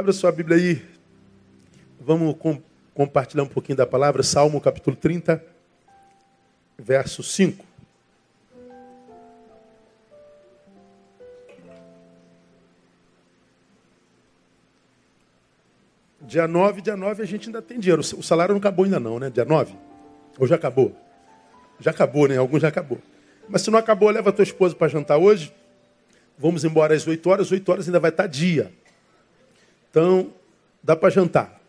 Abra sua Bíblia aí. Vamos com, compartilhar um pouquinho da palavra. Salmo capítulo 30, verso 5. Dia 9, dia 9 a gente ainda tem dinheiro. O salário não acabou ainda não, né? Dia 9? Ou já acabou? Já acabou, né? Alguns já acabou. Mas se não acabou, leva a tua esposa para jantar hoje. Vamos embora às 8 horas. 8 horas ainda vai estar dia. Então, dá para jantar.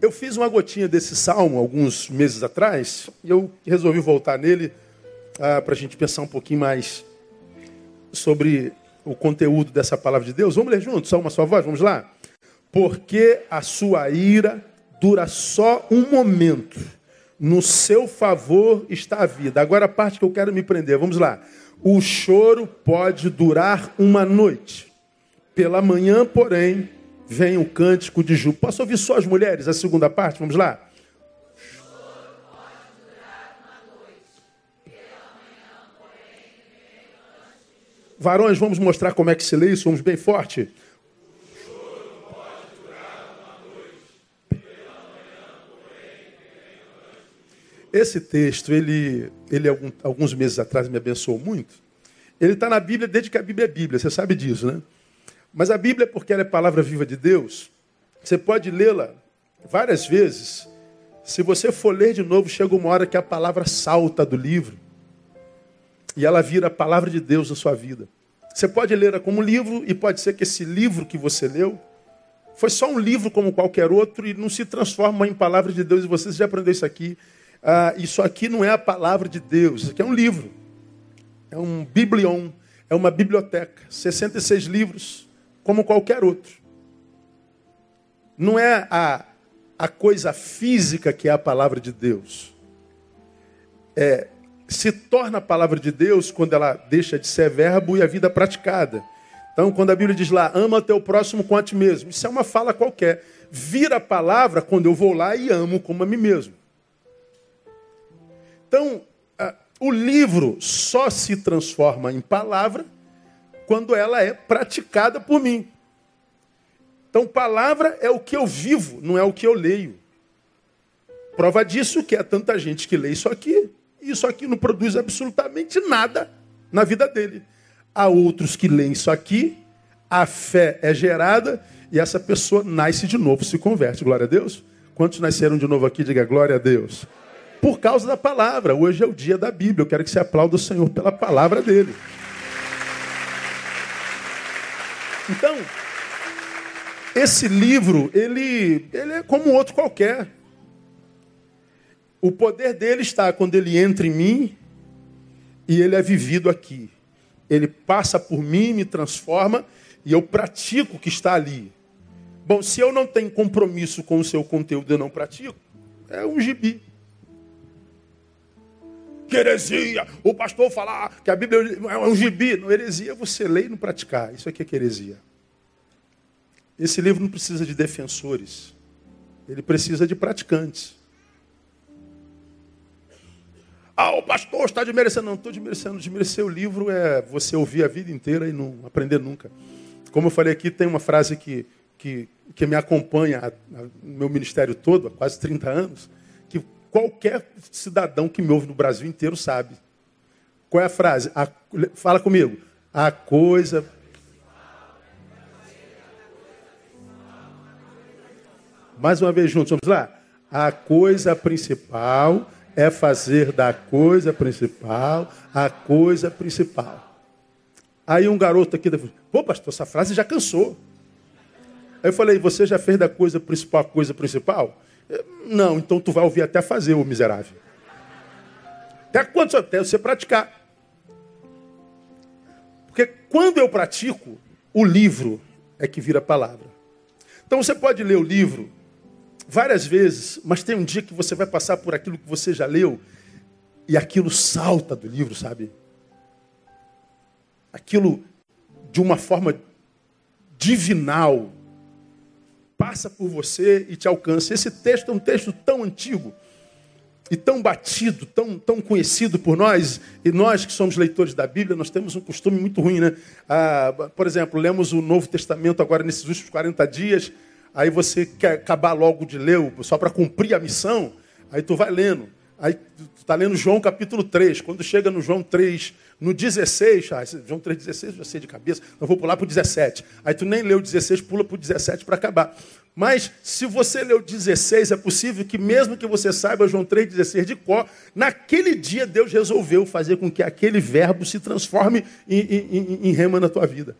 Eu fiz uma gotinha desse salmo alguns meses atrás e eu resolvi voltar nele ah, para a gente pensar um pouquinho mais sobre o conteúdo dessa palavra de Deus. Vamos ler juntos, só uma só voz, vamos lá? Porque a sua ira dura só um momento, no seu favor está a vida. Agora a parte que eu quero me prender, vamos lá. O choro pode durar uma noite pela manhã, porém, vem o cântico de júbilo. Posso ouvir só as mulheres, a segunda parte? Vamos lá? Varões, vamos mostrar como é que se lê isso, vamos bem forte. Esse texto, ele, ele alguns meses atrás me abençoou muito. Ele está na Bíblia desde que a Bíblia é Bíblia, você sabe disso, né? Mas a Bíblia, porque ela é palavra viva de Deus, você pode lê-la várias vezes. Se você for ler de novo, chega uma hora que a palavra salta do livro e ela vira a palavra de Deus na sua vida. Você pode ler como livro e pode ser que esse livro que você leu foi só um livro como qualquer outro e não se transforma em palavra de Deus. E você já aprendeu isso aqui. Ah, isso aqui não é a palavra de Deus, isso aqui é um livro. É um biblion, é uma biblioteca. 66 livros, como qualquer outro. Não é a, a coisa física que é a palavra de Deus. É, se torna a palavra de Deus quando ela deixa de ser verbo e a vida praticada. Então, quando a Bíblia diz lá, ama teu próximo com a ti mesmo, isso é uma fala qualquer. Vira a palavra quando eu vou lá e amo como a mim mesmo. Então, o livro só se transforma em palavra quando ela é praticada por mim. Então, palavra é o que eu vivo, não é o que eu leio. Prova disso que é tanta gente que lê isso aqui, e isso aqui não produz absolutamente nada na vida dele. Há outros que leem isso aqui, a fé é gerada e essa pessoa nasce de novo, se converte. Glória a Deus. Quantos nasceram de novo aqui? Diga glória a Deus. Por causa da palavra. Hoje é o dia da Bíblia. Eu quero que você aplaude o Senhor pela palavra dele. Então, esse livro, ele, ele é como outro qualquer. O poder dele está quando ele entra em mim e ele é vivido aqui. Ele passa por mim, me transforma e eu pratico o que está ali. Bom, se eu não tenho compromisso com o seu conteúdo, eu não pratico, é um gibi. Que heresia, o pastor falar que a Bíblia é um gibi. Não, heresia é você ler e não praticar. Isso aqui é que heresia. Esse livro não precisa de defensores, ele precisa de praticantes. Ah, o pastor está desmerecendo. Não, estou desmerecendo. Desmerecer o livro é você ouvir a vida inteira e não aprender nunca. Como eu falei aqui, tem uma frase que, que, que me acompanha no meu ministério todo, há quase 30 anos, qualquer cidadão que me ouve no Brasil inteiro sabe. Qual é a frase? A, fala comigo. A coisa Mais uma vez juntos, vamos lá? A coisa principal é fazer da coisa principal a coisa principal. Aí um garoto aqui, pô, pastor, essa frase já cansou. Aí eu falei, você já fez da coisa principal a coisa principal? Não, então tu vai ouvir até fazer, o miserável. Até quando? Até você praticar. Porque quando eu pratico, o livro é que vira palavra. Então você pode ler o livro várias vezes, mas tem um dia que você vai passar por aquilo que você já leu e aquilo salta do livro, sabe? Aquilo de uma forma divinal passa por você e te alcança. Esse texto é um texto tão antigo. e tão batido, tão, tão conhecido por nós, e nós que somos leitores da Bíblia, nós temos um costume muito ruim, né? Ah, por exemplo, lemos o Novo Testamento agora nesses últimos 40 dias, aí você quer acabar logo de ler, só para cumprir a missão, aí tu vai lendo. Aí tu está lendo João capítulo 3. Quando chega no João 3, no 16, ah, João 3, 16, já sei de cabeça, eu vou pular para o 17. Aí tu nem leu o 16, pula para o 17 para acabar. Mas se você leu 16, é possível que mesmo que você saiba João 3,16 de cor, naquele dia Deus resolveu fazer com que aquele verbo se transforme em, em, em rema na tua vida.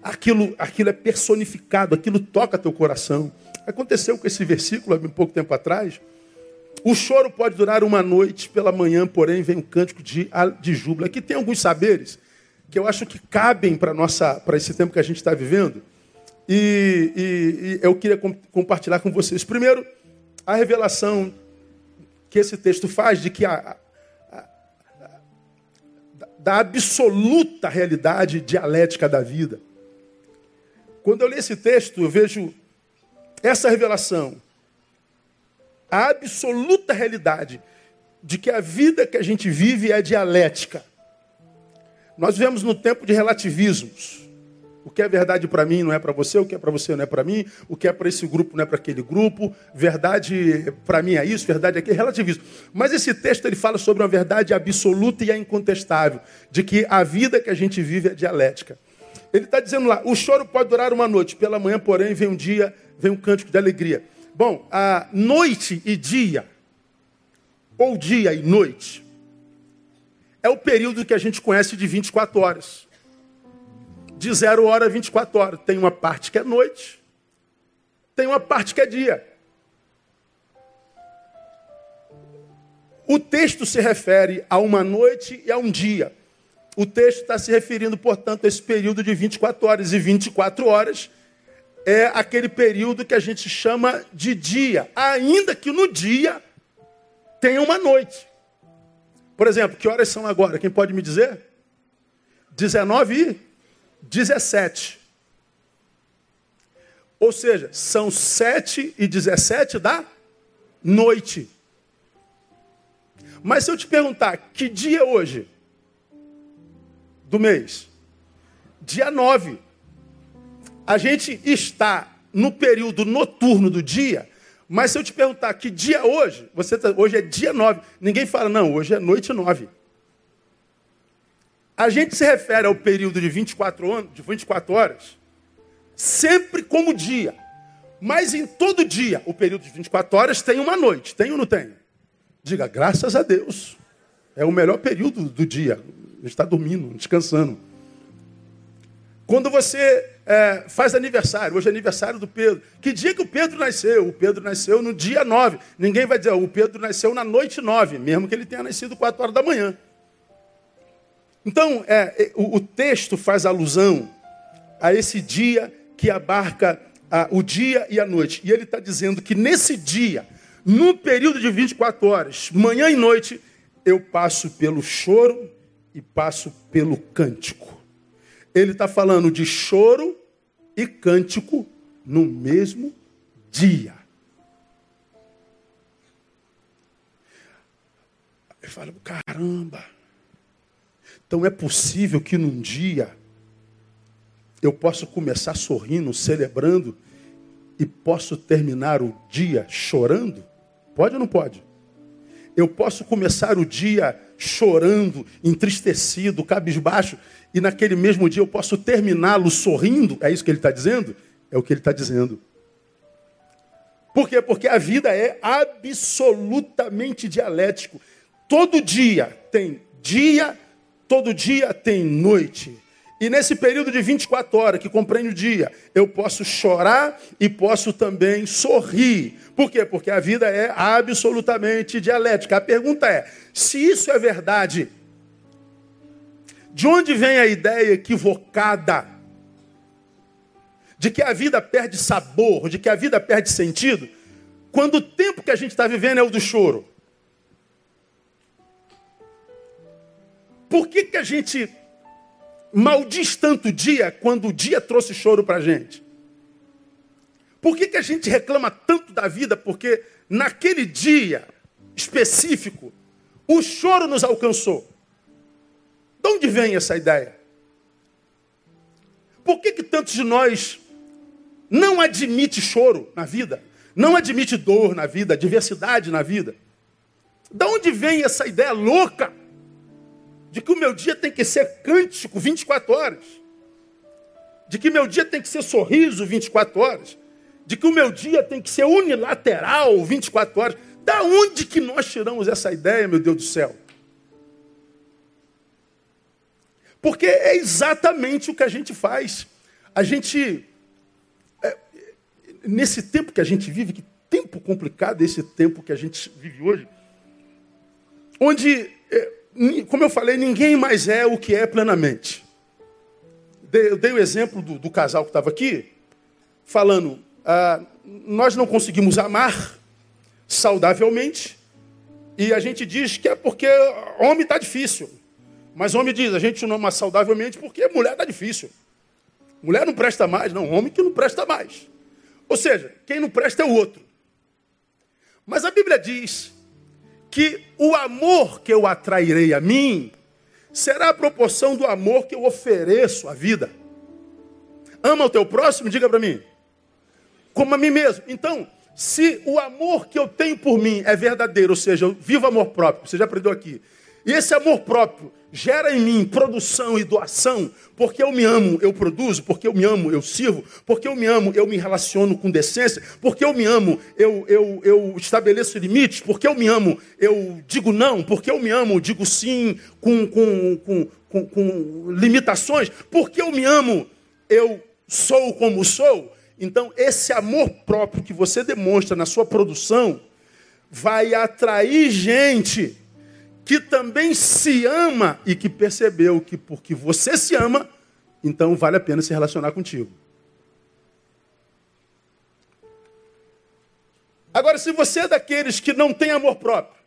Aquilo, aquilo é personificado, aquilo toca teu coração. Aconteceu com esse versículo há um pouco tempo atrás. O choro pode durar uma noite, pela manhã, porém, vem um cântico de, de júbilo. Aqui tem alguns saberes que eu acho que cabem para esse tempo que a gente está vivendo. E, e, e, eu queria compartilhar com vocês. Primeiro, a revelação que esse texto faz de que a, a, a, da absoluta realidade dialética da vida. Quando eu leio esse texto, eu vejo essa revelação a absoluta realidade de que a vida que a gente vive é dialética. Nós vivemos no tempo de relativismos. O que é verdade para mim não é para você, o que é para você não é para mim, o que é para esse grupo não é para aquele grupo, verdade para mim é isso, verdade é aquilo, relativismo. Mas esse texto ele fala sobre uma verdade absoluta e é incontestável, de que a vida que a gente vive é dialética. Ele está dizendo lá, o choro pode durar uma noite, pela manhã, porém, vem um dia, vem um cântico de alegria. Bom, a noite e dia, ou dia e noite, é o período que a gente conhece de 24 horas. De zero hora a 24 horas. Tem uma parte que é noite, tem uma parte que é dia. O texto se refere a uma noite e a um dia. O texto está se referindo, portanto, a esse período de 24 horas. E 24 horas é aquele período que a gente chama de dia, ainda que no dia tenha uma noite. Por exemplo, que horas são agora? Quem pode me dizer? 19 e 17. Ou seja, são 7 e 17 da noite. Mas se eu te perguntar, que dia é hoje? Do mês? Dia 9 a gente está no período noturno do dia, mas se eu te perguntar que dia é hoje, você tá, hoje é dia 9. Ninguém fala, não, hoje é noite 9. A gente se refere ao período de 24, anos, de 24 horas sempre como dia. Mas em todo dia, o período de 24 horas tem uma noite. Tem ou não tem? Diga, graças a Deus. É o melhor período do dia. Está dormindo, descansando. Quando você é, faz aniversário, hoje é aniversário do Pedro. Que dia que o Pedro nasceu? O Pedro nasceu no dia 9. Ninguém vai dizer, o Pedro nasceu na noite 9, mesmo que ele tenha nascido 4 horas da manhã. Então, é, é, o, o, texto faz alusão a esse dia que abarca a, o dia e a noite. E ele está dizendo que nesse dia, no período de 24 horas, manhã e noite, eu passo pelo choro e passo pelo cântico ele está falando de choro e cântico no mesmo dia. Eu falo, caramba. Então é possível que num dia eu possa começar sorrindo, celebrando e posso terminar o dia chorando? Pode ou não pode? Eu posso começar o dia chorando, entristecido, cabisbaixo, e naquele mesmo dia eu posso terminá-lo sorrindo? É isso que ele está dizendo? É o que ele está dizendo. Por quê? Porque a vida é absolutamente dialético. Todo dia tem dia, todo dia tem noite. E nesse período de 24 horas que compreende o dia, eu posso chorar e posso também sorrir. Por quê? Porque a vida é absolutamente dialética. A pergunta é: se isso é verdade, de onde vem a ideia equivocada de que a vida perde sabor, de que a vida perde sentido, quando o tempo que a gente está vivendo é o do choro? Por que, que a gente maldiz tanto o dia quando o dia trouxe choro para a gente? Por que, que a gente reclama tanto da vida? Porque naquele dia específico, o choro nos alcançou. De onde vem essa ideia? Por que, que tantos de nós não admite choro na vida? Não admite dor na vida, diversidade na vida? De onde vem essa ideia louca de que o meu dia tem que ser cântico 24 horas? De que meu dia tem que ser sorriso 24 horas? De que o meu dia tem que ser unilateral 24 horas? Da onde que nós tiramos essa ideia, meu Deus do céu? Porque é exatamente o que a gente faz. A gente, é, nesse tempo que a gente vive, que tempo complicado esse tempo que a gente vive hoje, onde, é, como eu falei, ninguém mais é o que é plenamente. Eu dei o exemplo do, do casal que estava aqui, falando, ah, nós não conseguimos amar saudavelmente, e a gente diz que é porque homem está difícil. Mas homem diz, a gente não ama saudavelmente porque mulher está difícil. Mulher não presta mais, não, homem que não presta mais. Ou seja, quem não presta é o outro. Mas a Bíblia diz que o amor que eu atrairei a mim será a proporção do amor que eu ofereço à vida. Ama o teu próximo? Diga para mim. Como a mim mesmo. Então, se o amor que eu tenho por mim é verdadeiro, ou seja, eu vivo amor próprio, você já aprendeu aqui, e esse amor próprio gera em mim produção e doação, porque eu me amo, eu produzo, porque eu me amo, eu sirvo, porque eu me amo, eu me relaciono com decência, porque eu me amo, eu, eu, eu estabeleço limites, porque eu me amo, eu digo não, porque eu me amo, digo sim com, com, com, com, com limitações, porque eu me amo, eu sou como sou. Então, esse amor próprio que você demonstra na sua produção vai atrair gente que também se ama e que percebeu que porque você se ama, então vale a pena se relacionar contigo. Agora, se você é daqueles que não tem amor próprio,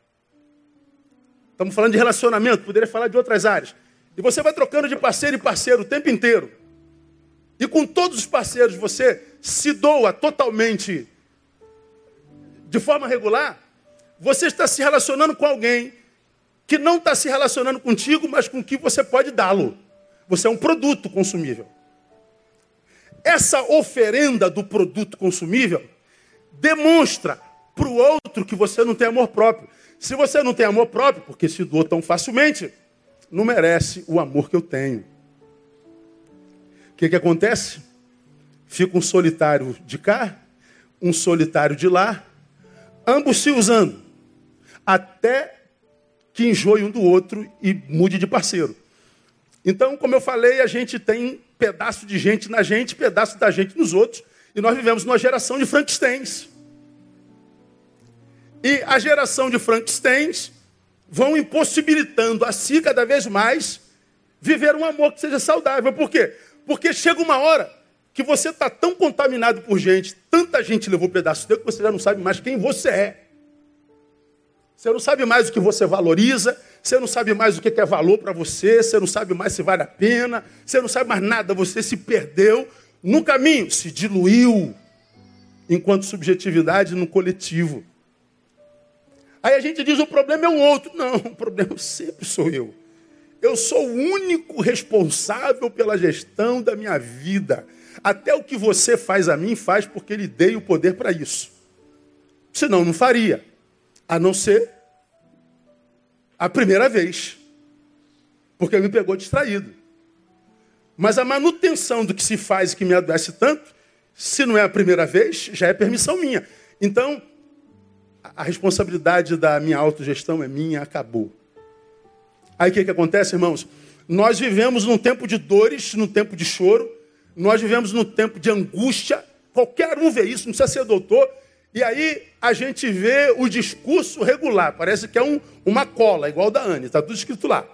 estamos falando de relacionamento, poderia falar de outras áreas, e você vai trocando de parceiro em parceiro o tempo inteiro, e com todos os parceiros você se doa totalmente de forma regular, você está se relacionando com alguém que não está se relacionando contigo, mas com que você pode dá-lo. Você é um produto consumível. Essa oferenda do produto consumível demonstra para o outro que você não tem amor próprio. Se você não tem amor próprio, porque se doou tão facilmente, não merece o amor que eu tenho. O que, que acontece? Fica um solitário de cá, um solitário de lá, ambos se usando, até que enjoe um do outro e mude de parceiro. Então, como eu falei, a gente tem pedaço de gente na gente, pedaço da gente nos outros, e nós vivemos numa geração de Frankensteins. E a geração de Frankensteins vão impossibilitando a si cada vez mais viver um amor que seja saudável. Por quê? Porque chega uma hora que você está tão contaminado por gente, tanta gente levou pedaço teu que você já não sabe mais quem você é. Você não sabe mais o que você valoriza, você não sabe mais o que é valor para você, você não sabe mais se vale a pena, você não sabe mais nada, você se perdeu no caminho, se diluiu enquanto subjetividade no coletivo. Aí a gente diz: o problema é um outro. Não, o problema sempre sou eu. Eu sou o único responsável pela gestão da minha vida. Até o que você faz a mim, faz porque lhe dei o poder para isso. Senão, não faria. A não ser a primeira vez. Porque me pegou distraído. Mas a manutenção do que se faz e que me adoece tanto, se não é a primeira vez, já é permissão minha. Então, a responsabilidade da minha autogestão é minha, acabou. Aí o que, que acontece, irmãos? Nós vivemos num tempo de dores, num tempo de choro, nós vivemos num tempo de angústia. Qualquer um vê isso, não precisa ser doutor, e aí a gente vê o discurso regular, parece que é um, uma cola, igual da Anne, está tudo escrito lá.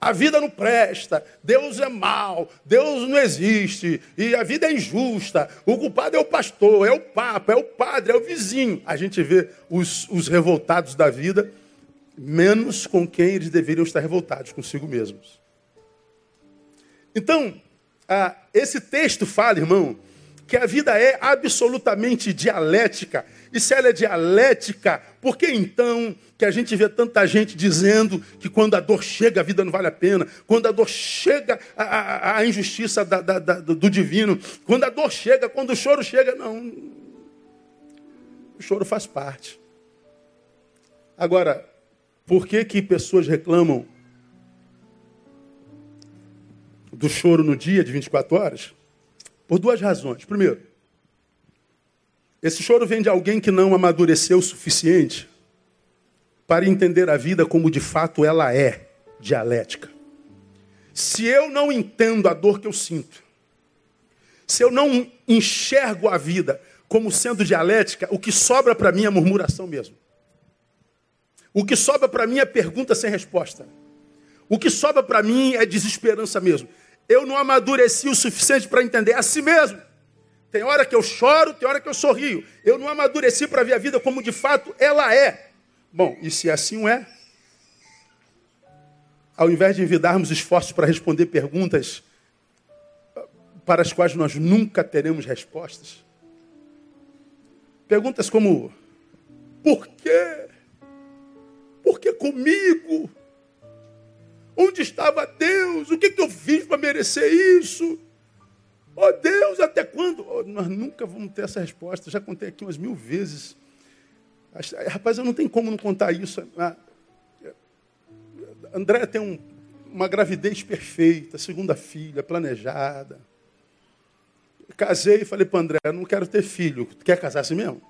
A vida não presta, Deus é mal, Deus não existe, e a vida é injusta. O culpado é o pastor, é o papa, é o padre, é o vizinho. A gente vê os, os revoltados da vida, menos com quem eles deveriam estar revoltados, consigo mesmos. Então, ah, esse texto fala, irmão, que a vida é absolutamente dialética. E se ela é dialética, por que então que a gente vê tanta gente dizendo que quando a dor chega, a vida não vale a pena? Quando a dor chega, a, a, a injustiça da, da, da, do divino. Quando a dor chega, quando o choro chega, não. O choro faz parte. Agora, por que que pessoas reclamam do choro no dia de 24 horas? Por duas razões. Primeiro, esse choro vem de alguém que não amadureceu o suficiente para entender a vida como de fato ela é, dialética. Se eu não entendo a dor que eu sinto, se eu não enxergo a vida como sendo dialética, o que sobra para mim é murmuração mesmo. O que sobra para mim é pergunta sem resposta. O que sobra para mim é desesperança mesmo. Eu não amadureci o suficiente para entender a si mesmo. Tem hora que eu choro, tem hora que eu sorrio. Eu não amadureci para ver a vida como de fato ela é. Bom, e se assim é, ao invés de envidarmos esforços para responder perguntas para as quais nós nunca teremos respostas, perguntas como: por quê? Por que comigo? Onde estava Deus? O que, que eu fiz para merecer isso? Oh Deus, até quando? Oh, nós nunca vamos ter essa resposta. Já contei aqui umas mil vezes. Rapaz, eu não tenho como não contar isso. Ah, André tem um, uma gravidez perfeita, segunda filha, planejada. Casei e falei para André, não quero ter filho. Quer casar assim mesmo?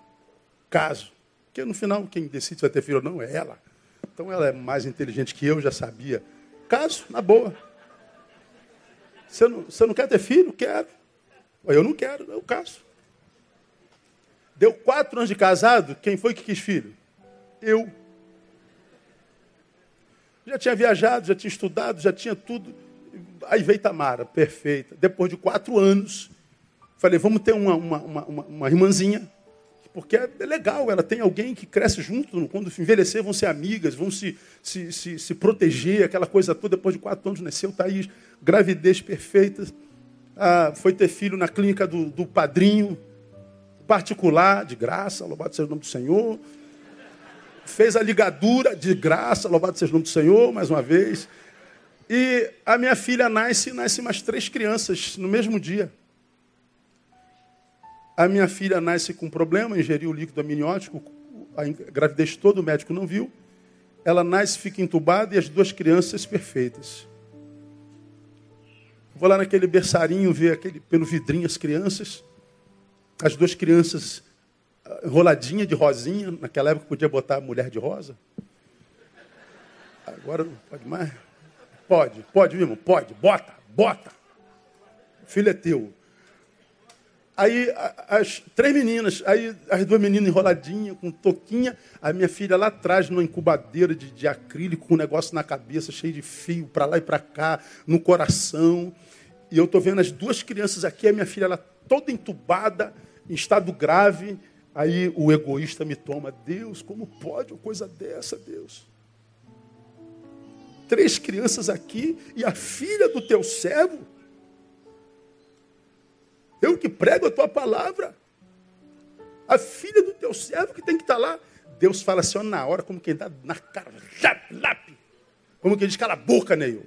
Caso. Porque no final, quem decide se vai ter filho ou não é ela. Então ela é mais inteligente que eu, já sabia. Caso, na boa. Você não, você não quer ter filho? Quero. Eu não quero, eu caso. Deu quatro anos de casado, quem foi que quis filho? Eu. Já tinha viajado, já tinha estudado, já tinha tudo. Aí veio Tamara, perfeita. Depois de quatro anos, falei, vamos ter uma, uma, uma, uma irmãzinha porque é, é legal, ela tem alguém que cresce junto, quando envelhecer vão ser amigas, vão se, se, se, se proteger, aquela coisa toda. Depois de quatro anos nasceu Thaís, gravidez perfeita. Ah, foi ter filho na clínica do, do padrinho, particular, de graça, louvado seja o nome do Senhor. Fez a ligadura de graça, louvado seja o nome do Senhor, mais uma vez. E a minha filha nasce, nasce mais três crianças no mesmo dia. A minha filha nasce com problema, ingeriu líquido amniótico, a gravidez toda o médico não viu. Ela nasce, fica entubada e as duas crianças perfeitas. Vou lá naquele berçarinho ver aquele, pelo vidrinho as crianças. As duas crianças ah, enroladinha de rosinha. Naquela época podia botar mulher de rosa. Agora não pode mais. Pode, pode, irmão, pode. Bota, bota. Filho é teu. Aí as três meninas, aí as duas meninas enroladinhas, com toquinha, a minha filha lá atrás, numa incubadeira de, de acrílico, com um negócio na cabeça, cheio de fio, para lá e para cá, no coração. E eu estou vendo as duas crianças aqui, a minha filha lá toda entubada, em estado grave. Aí o egoísta me toma, Deus, como pode uma coisa dessa, Deus? Três crianças aqui e a filha do teu servo eu que prego a tua palavra. A filha do teu servo que tem que estar lá. Deus fala assim, ó, na hora, como quem dá na cara. Lap, como quem diz, cala a boca, Neil.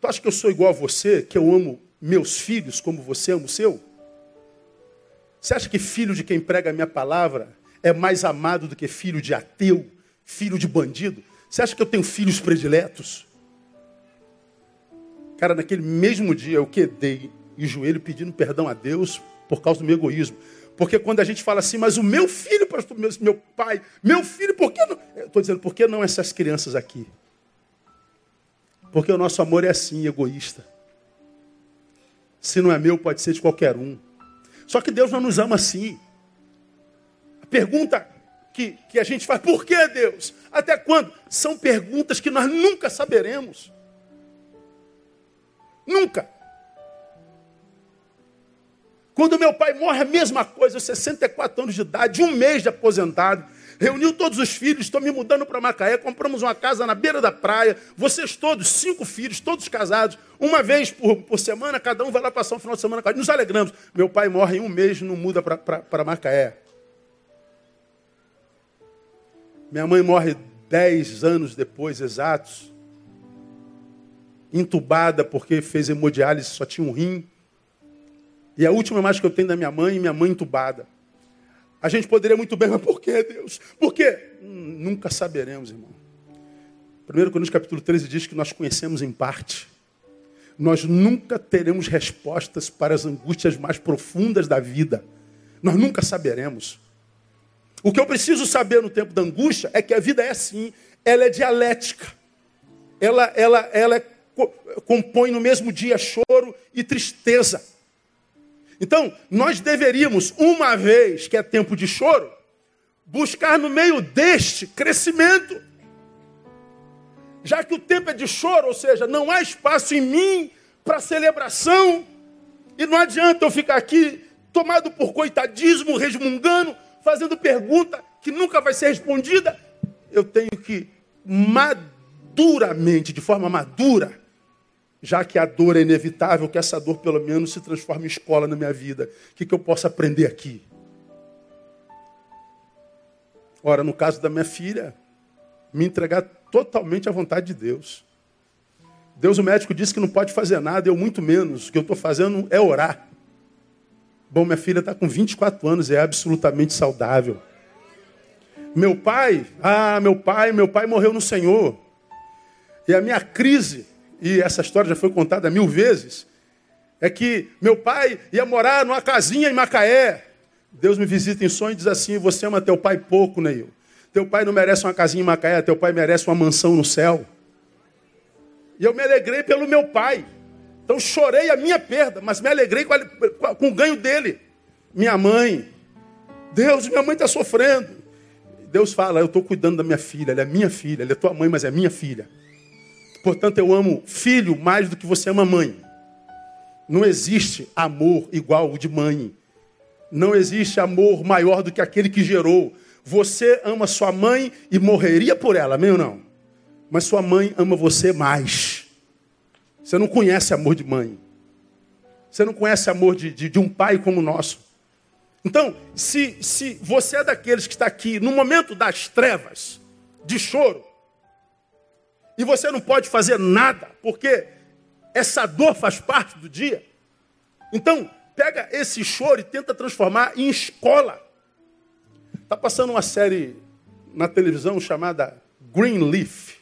Tu acha que eu sou igual a você, que eu amo meus filhos como você ama o seu? Você acha que filho de quem prega a minha palavra é mais amado do que filho de ateu, filho de bandido? Você acha que eu tenho filhos prediletos? Cara, naquele mesmo dia eu quedei e joelho pedindo perdão a Deus por causa do meu egoísmo. Porque quando a gente fala assim, mas o meu filho, meu, meu pai, meu filho, por que não? Estou dizendo, por que não essas crianças aqui? Porque o nosso amor é assim, egoísta. Se não é meu, pode ser de qualquer um. Só que Deus não nos ama assim. A pergunta que, que a gente faz, por que Deus? Até quando? São perguntas que nós nunca saberemos. Nunca. Quando meu pai morre, a mesma coisa, 64 anos de idade, um mês de aposentado. Reuniu todos os filhos, estou me mudando para Macaé, compramos uma casa na beira da praia, vocês todos, cinco filhos, todos casados, uma vez por, por semana, cada um vai lá passar um final de semana. Nos alegramos. Meu pai morre em um mês, não muda para Macaé. Minha mãe morre dez anos depois, exatos, entubada porque fez hemodiálise, só tinha um rim. E a última imagem que eu tenho da minha mãe, minha mãe entubada. A gente poderia muito bem, mas por que, Deus? Por quê? Hum, nunca saberemos, irmão. 1 Coríntios capítulo 13 diz que nós conhecemos em parte. Nós nunca teremos respostas para as angústias mais profundas da vida. Nós nunca saberemos. O que eu preciso saber no tempo da angústia é que a vida é assim, ela é dialética. Ela, ela, ela é, compõe no mesmo dia choro e tristeza. Então, nós deveríamos, uma vez que é tempo de choro, buscar no meio deste crescimento. Já que o tempo é de choro, ou seja, não há espaço em mim para celebração, e não adianta eu ficar aqui tomado por coitadismo, resmungando, fazendo pergunta que nunca vai ser respondida. Eu tenho que maduramente, de forma madura, já que a dor é inevitável, que essa dor pelo menos se transforme em escola na minha vida. O que, que eu posso aprender aqui? Ora, no caso da minha filha, me entregar totalmente à vontade de Deus. Deus, o médico, disse que não pode fazer nada, eu muito menos. O que eu estou fazendo é orar. Bom, minha filha está com 24 anos, é absolutamente saudável. Meu pai, ah, meu pai, meu pai morreu no Senhor. E a minha crise e essa história já foi contada mil vezes, é que meu pai ia morar numa casinha em Macaé. Deus me visita em sonho e diz assim: Você ama teu pai pouco, Neil. Teu pai não merece uma casinha em Macaé, teu pai merece uma mansão no céu. E eu me alegrei pelo meu pai. Então chorei a minha perda, mas me alegrei com, a, com o ganho dele. Minha mãe. Deus, minha mãe está sofrendo. Deus fala: Eu estou cuidando da minha filha, ela é minha filha, ela é tua mãe, mas é minha filha. Portanto, eu amo filho mais do que você ama mãe. Não existe amor igual o de mãe. Não existe amor maior do que aquele que gerou. Você ama sua mãe e morreria por ela, amém ou não? Mas sua mãe ama você mais. Você não conhece amor de mãe. Você não conhece amor de, de, de um pai como o nosso. Então, se, se você é daqueles que está aqui no momento das trevas, de choro, e você não pode fazer nada, porque essa dor faz parte do dia. Então, pega esse choro e tenta transformar em escola. Está passando uma série na televisão chamada Greenleaf.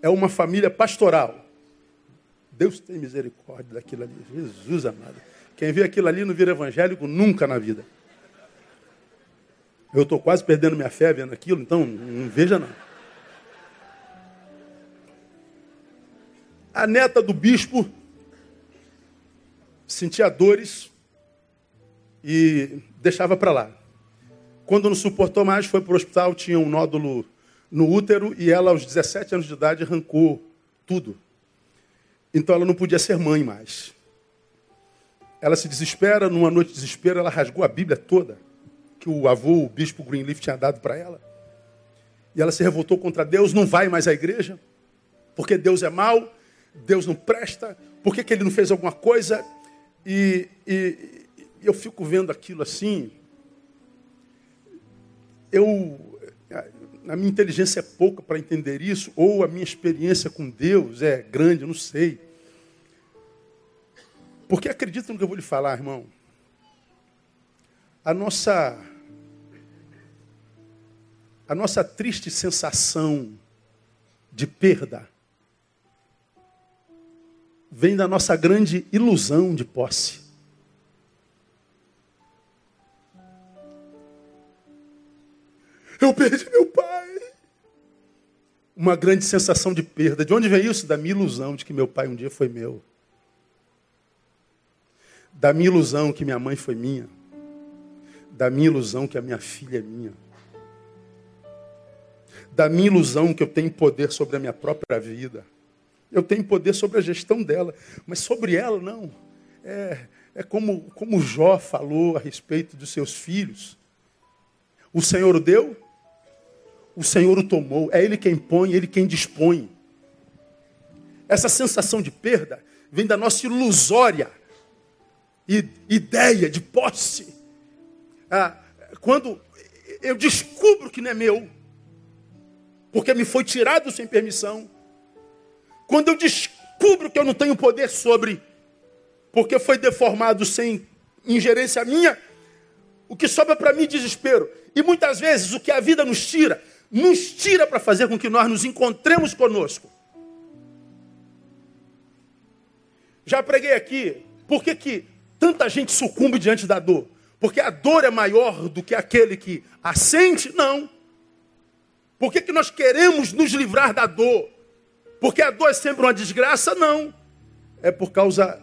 É uma família pastoral. Deus tem misericórdia daquilo ali. Jesus amado. Quem vê aquilo ali não vira evangélico nunca na vida. Eu estou quase perdendo minha fé vendo aquilo, então não veja não. A neta do bispo sentia dores e deixava para lá. Quando não suportou mais, foi para o hospital, tinha um nódulo no útero e ela, aos 17 anos de idade, arrancou tudo. Então ela não podia ser mãe mais. Ela se desespera, numa noite de desespero, ela rasgou a Bíblia toda que o avô, o bispo Greenleaf, tinha dado para ela. E ela se revoltou contra Deus, não vai mais à igreja, porque Deus é mau, Deus não presta, por que, que ele não fez alguma coisa? E, e, eu fico vendo aquilo assim. Eu, a minha inteligência é pouca para entender isso, ou a minha experiência com Deus é grande, eu não sei. Porque acredita no que eu vou lhe falar, irmão. A nossa a nossa triste sensação de perda vem da nossa grande ilusão de posse. Eu perdi meu pai. Uma grande sensação de perda. De onde vem isso? Da minha ilusão de que meu pai um dia foi meu. Da minha ilusão que minha mãe foi minha. Da minha ilusão que a minha filha é minha. Da minha ilusão que eu tenho poder sobre a minha própria vida. Eu tenho poder sobre a gestão dela, mas sobre ela não. É, é como, como Jó falou a respeito dos seus filhos. O Senhor o deu, o Senhor o tomou. É Ele quem põe, Ele quem dispõe. Essa sensação de perda vem da nossa ilusória ideia de posse. Ah, quando eu descubro que não é meu, porque me foi tirado sem permissão. Quando eu descubro que eu não tenho poder sobre, porque foi deformado sem ingerência minha, o que sobra para mim é desespero. E muitas vezes o que a vida nos tira, nos tira para fazer com que nós nos encontremos conosco. Já preguei aqui, por que, que tanta gente sucumbe diante da dor? Porque a dor é maior do que aquele que a sente? Não. Por que, que nós queremos nos livrar da dor? Porque a dor é sempre uma desgraça? Não. É por causa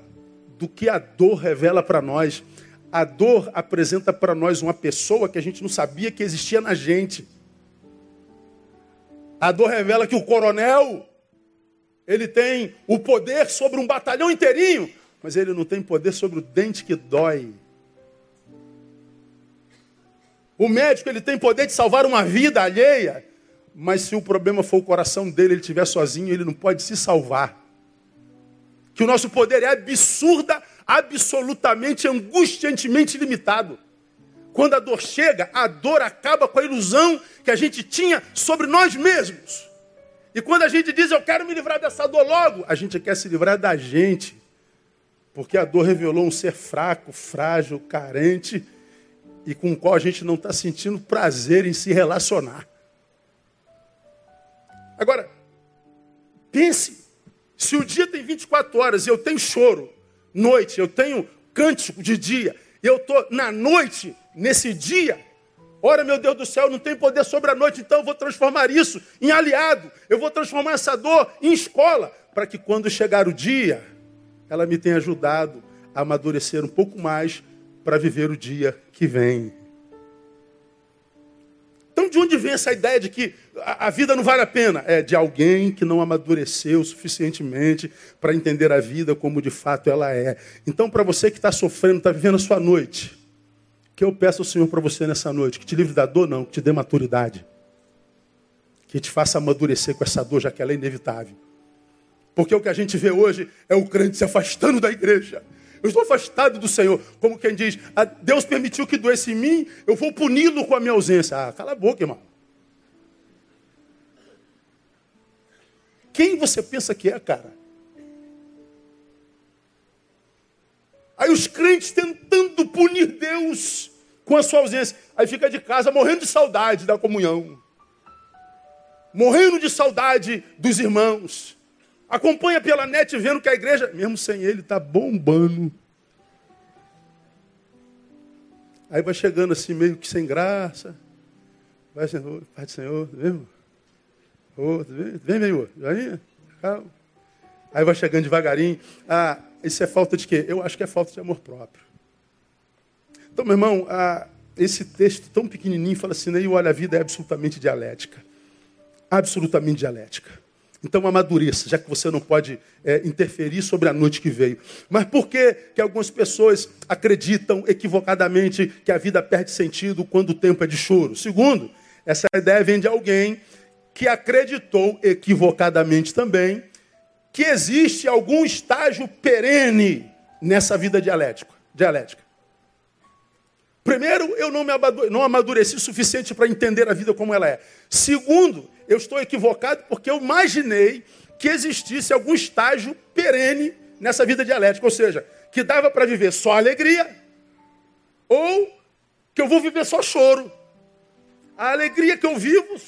do que a dor revela para nós. A dor apresenta para nós uma pessoa que a gente não sabia que existia na gente. A dor revela que o coronel ele tem o poder sobre um batalhão inteirinho, mas ele não tem poder sobre o dente que dói. O médico ele tem poder de salvar uma vida alheia, mas se o problema for o coração dele, ele estiver sozinho, ele não pode se salvar. Que o nosso poder é absurda, absolutamente, angustiantemente limitado. Quando a dor chega, a dor acaba com a ilusão que a gente tinha sobre nós mesmos. E quando a gente diz eu quero me livrar dessa dor logo, a gente quer se livrar da gente. Porque a dor revelou um ser fraco, frágil, carente e com o qual a gente não está sentindo prazer em se relacionar. Agora, pense, se o dia tem 24 horas e eu tenho choro, noite, eu tenho cântico de dia, e eu estou na noite, nesse dia, ora meu Deus do céu, não tem poder sobre a noite, então eu vou transformar isso em aliado, eu vou transformar essa dor em escola, para que quando chegar o dia, ela me tenha ajudado a amadurecer um pouco mais para viver o dia que vem. Então, de onde vem essa ideia de que a, vida não vale a pena? É de alguém que não amadureceu suficientemente para entender a vida como de fato ela é. Então, para você que está sofrendo, está vivendo a sua noite, que eu peço ao Senhor para você nessa noite? Que te livre da dor, não, que te dê maturidade. Que te faça amadurecer com essa dor, já que ela é inevitável. Porque o que a gente vê hoje é o crente se afastando da igreja eu estou afastado do Senhor. Como quem diz, ah, Deus permitiu que doesse em mim, eu vou puni-lo com a minha ausência. Ah, cala a boca, irmão. Quem você pensa que é, cara? Aí os crentes tentando punir Deus com a sua ausência. Aí fica de casa morrendo de saudade da comunhão. Morrendo de saudade dos irmãos Acompanha pela net vendo que a igreja, mesmo sem ele, está bombando. Aí vai chegando assim, meio que sem graça. Vai, Senhor, Pai do Senhor, vem, vem, vem, meu, vem, calma. Aí vai chegando devagarinho. Ah, isso é falta de quê? Eu acho que é falta de amor próprio. Então, meu irmão, ah, esse texto tão pequenininho fala assim, né? olha, a vida é absolutamente dialética. Absolutamente dialética. Então amadureça, já que você não pode é, interferir sobre a noite que veio. Mas por que, que algumas pessoas acreditam equivocadamente que a vida perde sentido quando o tempo é de choro? Segundo, essa ideia vem de alguém que acreditou equivocadamente também que existe algum estágio perene nessa vida dialética. dialética. Primeiro, eu não, me não amadureci o suficiente para entender a vida como ela é. Segundo, eu estou equivocado porque eu imaginei que existisse algum estágio perene nessa vida dialética. Ou seja, que dava para viver só alegria ou que eu vou viver só choro. A alegria que eu vivo,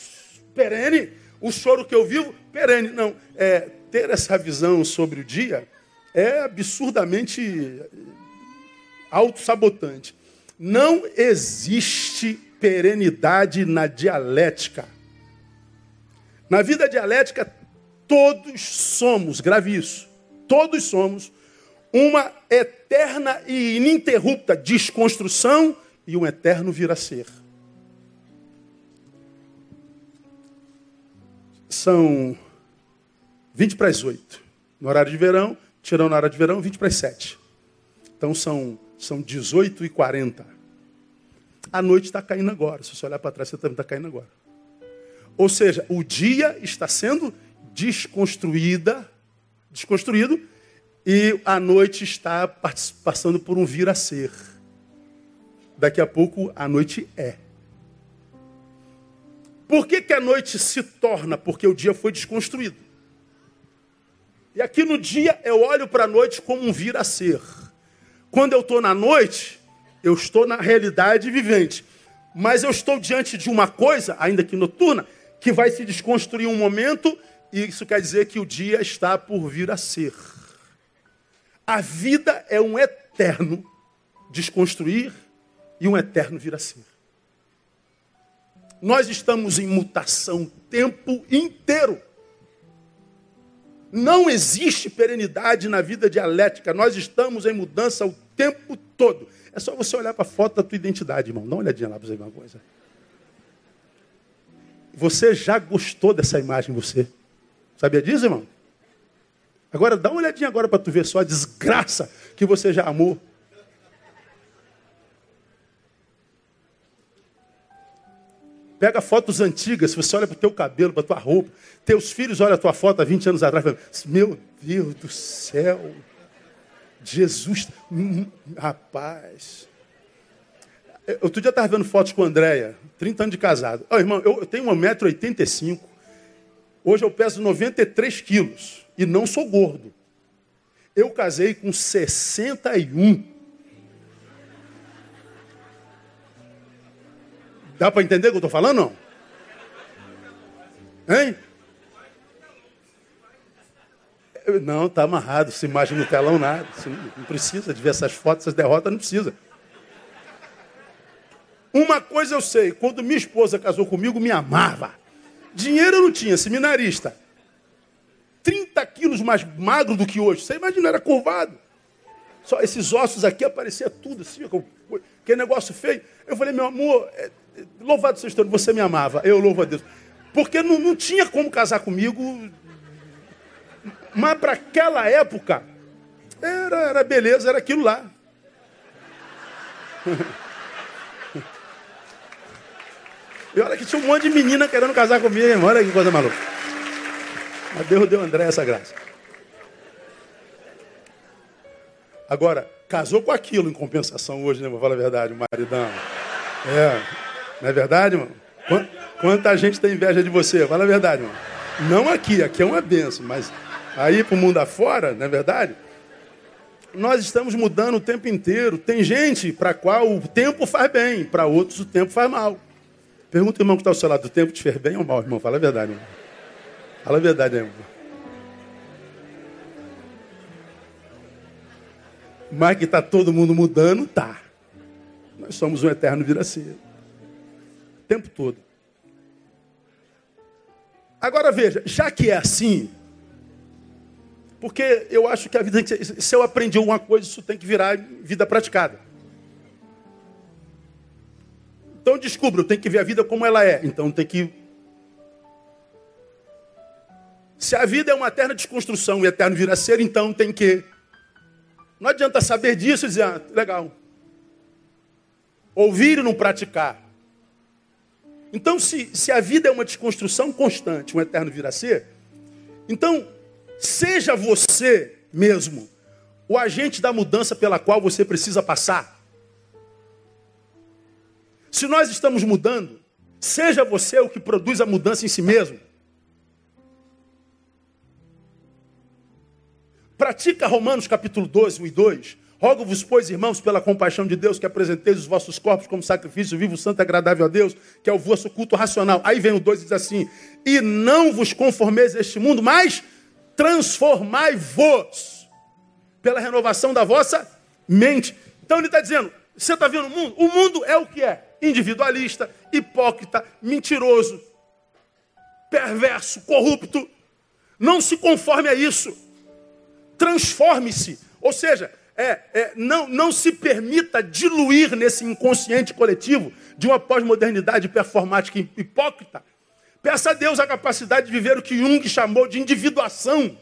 perene. O choro que eu vivo, perene. Não, é, ter essa visão sobre o dia é absurdamente autossabotante. Não existe perenidade na dialética. Na vida dialética, todos somos, grave isso, todos somos uma eterna e ininterrupta desconstrução e um eterno vir a ser. São 20 para as 8. No horário de verão, tirando na hora de verão, 20 para as 7. Então são, são 18 e 40. A noite está caindo agora. Se você olhar para trás, você também está caindo agora. Ou seja, o dia está sendo desconstruída, desconstruído, e a noite está passando por um vir a ser. Daqui a pouco a noite é. Por que, que a noite se torna? Porque o dia foi desconstruído. E aqui no dia eu olho para a noite como um vir a ser. Quando eu estou na noite, eu estou na realidade vivente. Mas eu estou diante de uma coisa, ainda que noturna, que vai se desconstruir um momento, e isso quer dizer que o dia está por vir a ser. A vida é um eterno desconstruir e um eterno vir a ser. Nós estamos em mutação o tempo inteiro. Não existe perenidade na vida dialética. Nós estamos em mudança o tempo todo. É só você olhar para a foto da tua identidade, irmão. Dá uma olhadinha lá para você ver uma coisa. Você já gostou dessa imagem, você? Sabia disso, irmão? Agora dá uma olhadinha agora para tu ver só a desgraça que você já amou. Pega fotos antigas, você olha para o teu cabelo, para tua roupa. Teus filhos olham a tua foto há 20 anos atrás e falam, meu Deus do céu, Jesus, hum, rapaz. Outro dia eu estava vendo fotos com a Andréia, 30 anos de casado. Oh, irmão, eu, eu tenho 1,85m. Hoje eu peso 93 quilos e não sou gordo. Eu casei com 61. Dá para entender o que eu estou falando? Não? Hein? Não, está amarrado. Se imagem no telão, nada. Não precisa de ver essas fotos, essas derrotas, não precisa. Uma coisa eu sei, quando minha esposa casou comigo, me amava. Dinheiro eu não tinha, seminarista. 30 quilos mais magro do que hoje. Você imagina, era curvado. Só esses ossos aqui aparecia tudo assim, que negócio feio. Eu falei, meu amor, é, Louvado seja o você me amava. Eu louvo a Deus. Porque não, não tinha como casar comigo. Mas para aquela época, era, era beleza, era aquilo lá. E olha que tinha um monte de menina querendo casar comigo, irmão. Olha que coisa maluca. Mas Deus deu a André essa graça. Agora, casou com aquilo em compensação hoje, né? Vou falar a verdade, maridão. É. Não é verdade, irmão? Quanta gente tem inveja de você? Fala a verdade, irmão. Não aqui, aqui é uma benção, mas aí para o mundo afora, não é verdade? Nós estamos mudando o tempo inteiro. Tem gente para qual o tempo faz bem, para outros o tempo faz mal. Pergunta o irmão que está ao seu lado, o tempo te fez bem ou mal, irmão? Fala a verdade, irmão. Fala a verdade, irmão. Mas que está todo mundo mudando, tá. Nós somos um eterno vira-ser tempo todo. Agora veja, já que é assim, porque eu acho que a vida, se eu aprendi alguma coisa, isso tem que virar vida praticada. Então descubra, eu tenho que ver a vida como ela é. Então tem que. Se a vida é uma eterna desconstrução e eterno vir a ser, então tem que. Não adianta saber disso e dizer, ah, legal. Ouvir e não praticar. Então, se, se a vida é uma desconstrução constante, um eterno vir a ser, então, seja você mesmo o agente da mudança pela qual você precisa passar. Se nós estamos mudando, seja você o que produz a mudança em si mesmo. Pratica Romanos capítulo 12, 1 e 2. Rogo-vos, pois, irmãos, pela compaixão de Deus, que apresenteis os vossos corpos como sacrifício vivo, santo e agradável a Deus, que é o vosso culto racional. Aí vem o 2 e diz assim: E não vos conformeis a este mundo, mas transformai-vos pela renovação da vossa mente. Então ele está dizendo: você está vendo o mundo? O mundo é o que é: individualista, hipócrita, mentiroso, perverso, corrupto. Não se conforme a isso. Transforme-se. Ou seja, é, é, não, não se permita diluir nesse inconsciente coletivo de uma pós-modernidade performática hipócrita. Peça a Deus a capacidade de viver o que Jung chamou de individuação.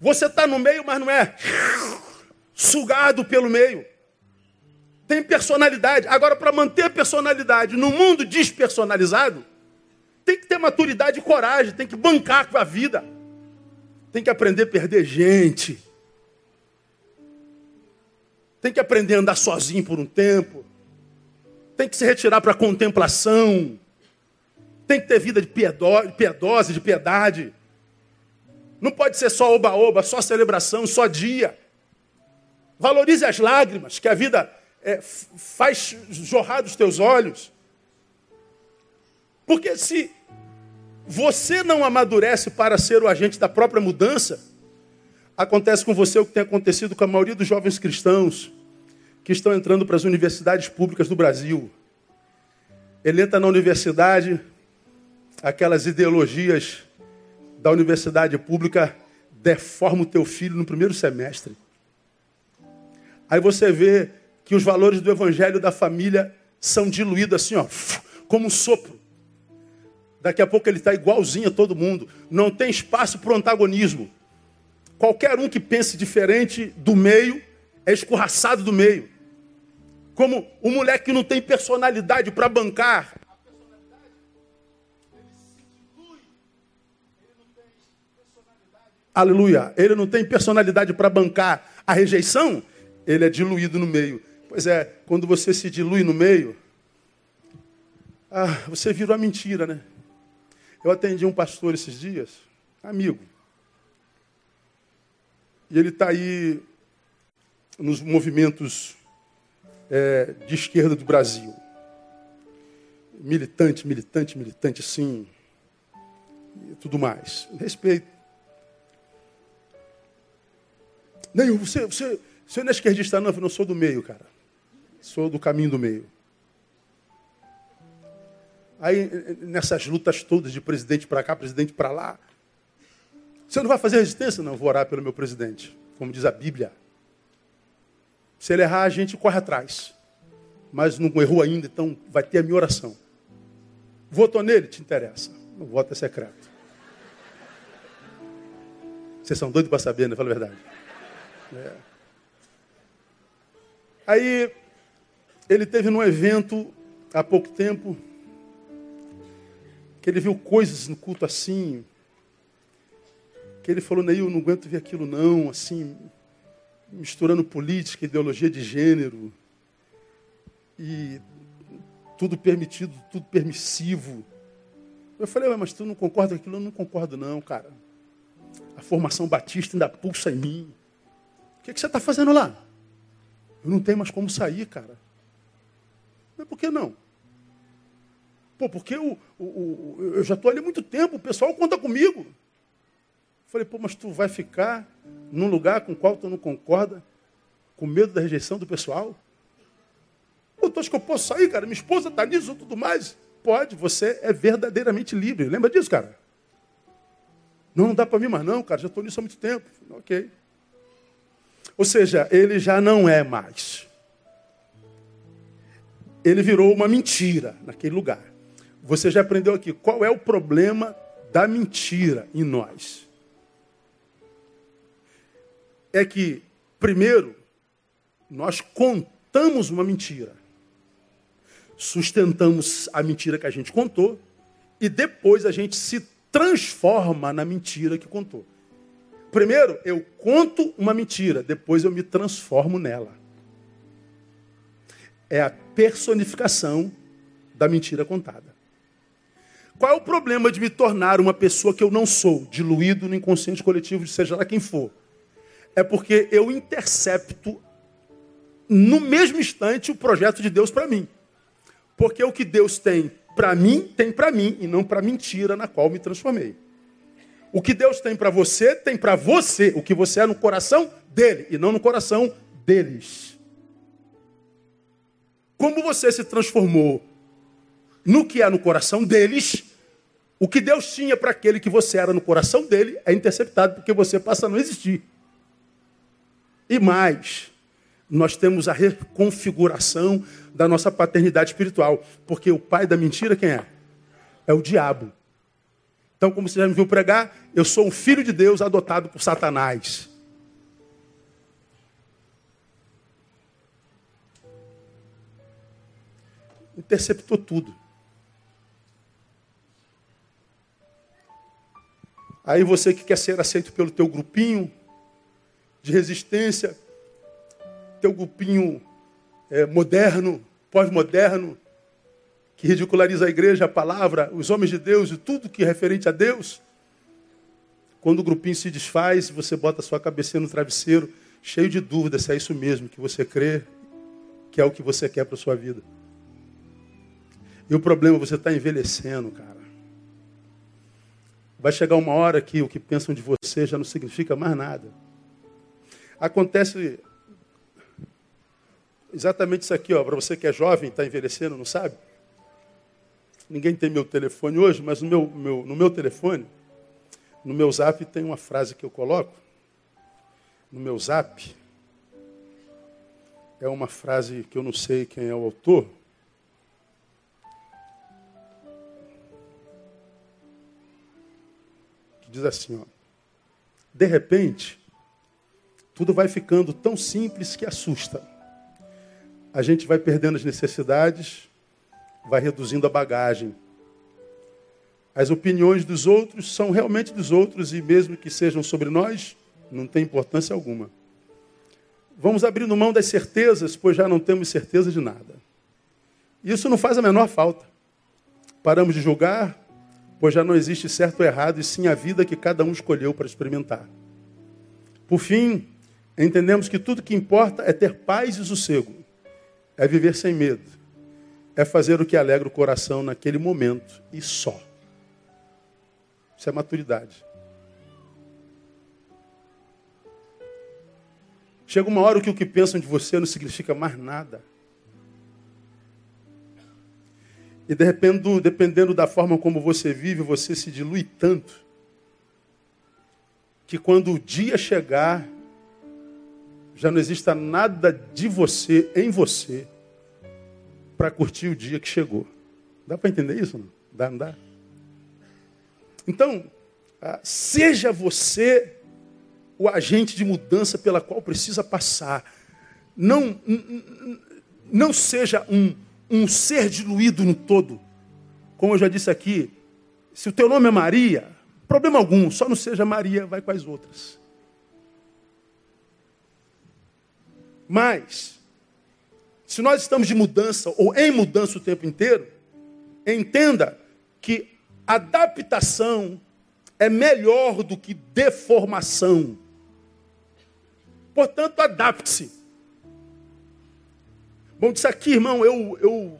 Você está no meio, mas não é sugado pelo meio. tem personalidade. Agora, para manter a personalidade no mundo despersonalizado, tem que ter maturidade e coragem, tem que bancar com a vida. Tem que aprender a perder gente. Tem que aprender a andar sozinho por um tempo. Tem que se retirar para a contemplação. Tem que ter vida de piedosa, de piedade. Não pode ser só oba-oba, só celebração, só dia. Valorize as lágrimas, que a vida é, faz jorrar dos teus olhos. Porque se você não amadurece para ser o agente da própria mudança, acontece com você o que tem acontecido com a maioria dos jovens cristãos que estão entrando para as universidades públicas do Brasil. Ele entra na universidade, aquelas ideologias da universidade pública deformam o teu filho no primeiro semestre. Aí você vê que os valores do evangelho da família são diluídos assim, ó, como um sopro. Daqui a pouco ele está igualzinho a todo mundo. Não tem espaço para o antagonismo. Qualquer um que pense diferente do meio é escorraçado do meio. Como o moleque que não tem personalidade para bancar. Aleluia. Ele não tem personalidade para bancar a rejeição, ele é diluído no meio. Pois é, quando você se dilui no meio, ah, você virou a mentira, né? Eu atendi um pastor esses dias, amigo. E ele está aí nos movimentos é, de esquerda do Brasil. Militante, militante, militante, sim. E tudo mais. Respeito. Neil, você, você, você não é esquerdista, não, eu não sou do meio, cara. Sou do caminho do meio. Aí, nessas lutas todas de presidente para cá, presidente para lá, você não vai fazer resistência? Não, vou orar pelo meu presidente, como diz a Bíblia. Se ele errar, a gente corre atrás. Mas não errou ainda, então vai ter a minha oração. Votou nele? Te interessa. O voto é secreto. Vocês são doidos para saber, né? Fala a verdade. É. Aí, ele teve num evento há pouco tempo, que ele viu coisas no culto assim, que ele falou, Neil, eu não aguento ver aquilo não, assim, misturando política, ideologia de gênero, e tudo permitido, tudo permissivo. Eu falei, mas tu não concorda com aquilo? Eu não concordo não, cara. A formação batista ainda pulsa em mim. O que, que você está fazendo lá? Eu não tenho mais como sair, cara. Mas por que não? Pô, porque eu, eu, eu já estou ali há muito tempo, o pessoal conta comigo. Falei, pô, mas tu vai ficar num lugar com o qual tu não concorda, com medo da rejeição do pessoal? Pô, tu acha que eu posso sair, cara? Minha esposa está nisso e tudo mais. Pode, você é verdadeiramente livre. Lembra disso, cara? Não, não dá para mim mais não, cara. Já estou nisso há muito tempo. Ok. Ou seja, ele já não é mais. Ele virou uma mentira naquele lugar. Você já aprendeu aqui qual é o problema da mentira em nós? É que, primeiro, nós contamos uma mentira, sustentamos a mentira que a gente contou, e depois a gente se transforma na mentira que contou. Primeiro, eu conto uma mentira, depois eu me transformo nela. É a personificação da mentira contada. Qual é o problema de me tornar uma pessoa que eu não sou, diluído no inconsciente coletivo, seja lá quem for? É porque eu intercepto no mesmo instante o projeto de Deus para mim. Porque o que Deus tem para mim, tem para mim e não para a mentira na qual me transformei. O que Deus tem para você, tem para você. O que você é no coração dele e não no coração deles. Como você se transformou no que é no coração deles, o que Deus tinha para aquele que você era no coração dele é interceptado porque você passa a não existir. E mais, nós temos a reconfiguração da nossa paternidade espiritual, porque o pai da mentira quem é? É o diabo. Então, como você já me viu pregar, eu sou um filho de Deus adotado por Satanás. interceptou tudo. Aí você que quer ser aceito pelo teu grupinho de resistência, teu grupinho é, moderno, pós-moderno, que ridiculariza a igreja, a palavra, os homens de Deus e tudo que é referente a Deus. Quando o grupinho se desfaz, você bota a sua cabeça no travesseiro, cheio de dúvidas se é isso mesmo que você crê, que é o que você quer para sua vida. E o problema, você está envelhecendo, cara. Vai chegar uma hora que o que pensam de você já não significa mais nada. Acontece exatamente isso aqui, ó, para você que é jovem, está envelhecendo, não sabe? Ninguém tem meu telefone hoje, mas no meu, meu, no meu telefone, no meu zap tem uma frase que eu coloco. No meu zap, é uma frase que eu não sei quem é o autor, diz assim, ó, de repente, tudo vai ficando tão simples que assusta. A gente vai perdendo as necessidades, vai reduzindo a bagagem. As opiniões dos outros são realmente dos outros e mesmo que sejam sobre nós, não tem importância alguma. Vamos abrindo mão das certezas, pois já não temos certeza de nada. Isso não faz a menor falta. Paramos de julgar, pois já não existe certo ou errado, e sim a vida que cada um escolheu para experimentar. Por fim, entendemos que tudo que importa é ter paz e sossego, é viver sem medo, é fazer o que alegra o coração naquele momento e só. Isso é maturidade. Chega uma hora que o que pensam de você não significa mais nada. E dependendo, dependendo da forma como você vive, você se dilui tanto que quando o dia chegar, já não exista nada de você em você para curtir o dia que chegou. Dá para entender isso? Não? Dá, não dá? Então, ah, seja você o agente de mudança pela qual precisa passar. Não, não seja um um ser diluído no todo. Como eu já disse aqui, se o teu nome é Maria, problema algum, só não seja Maria, vai com as outras. Mas, se nós estamos de mudança ou em mudança o tempo inteiro, entenda que adaptação é melhor do que deformação. Portanto, adapte-se. Bom, disso aqui, irmão, eu, eu,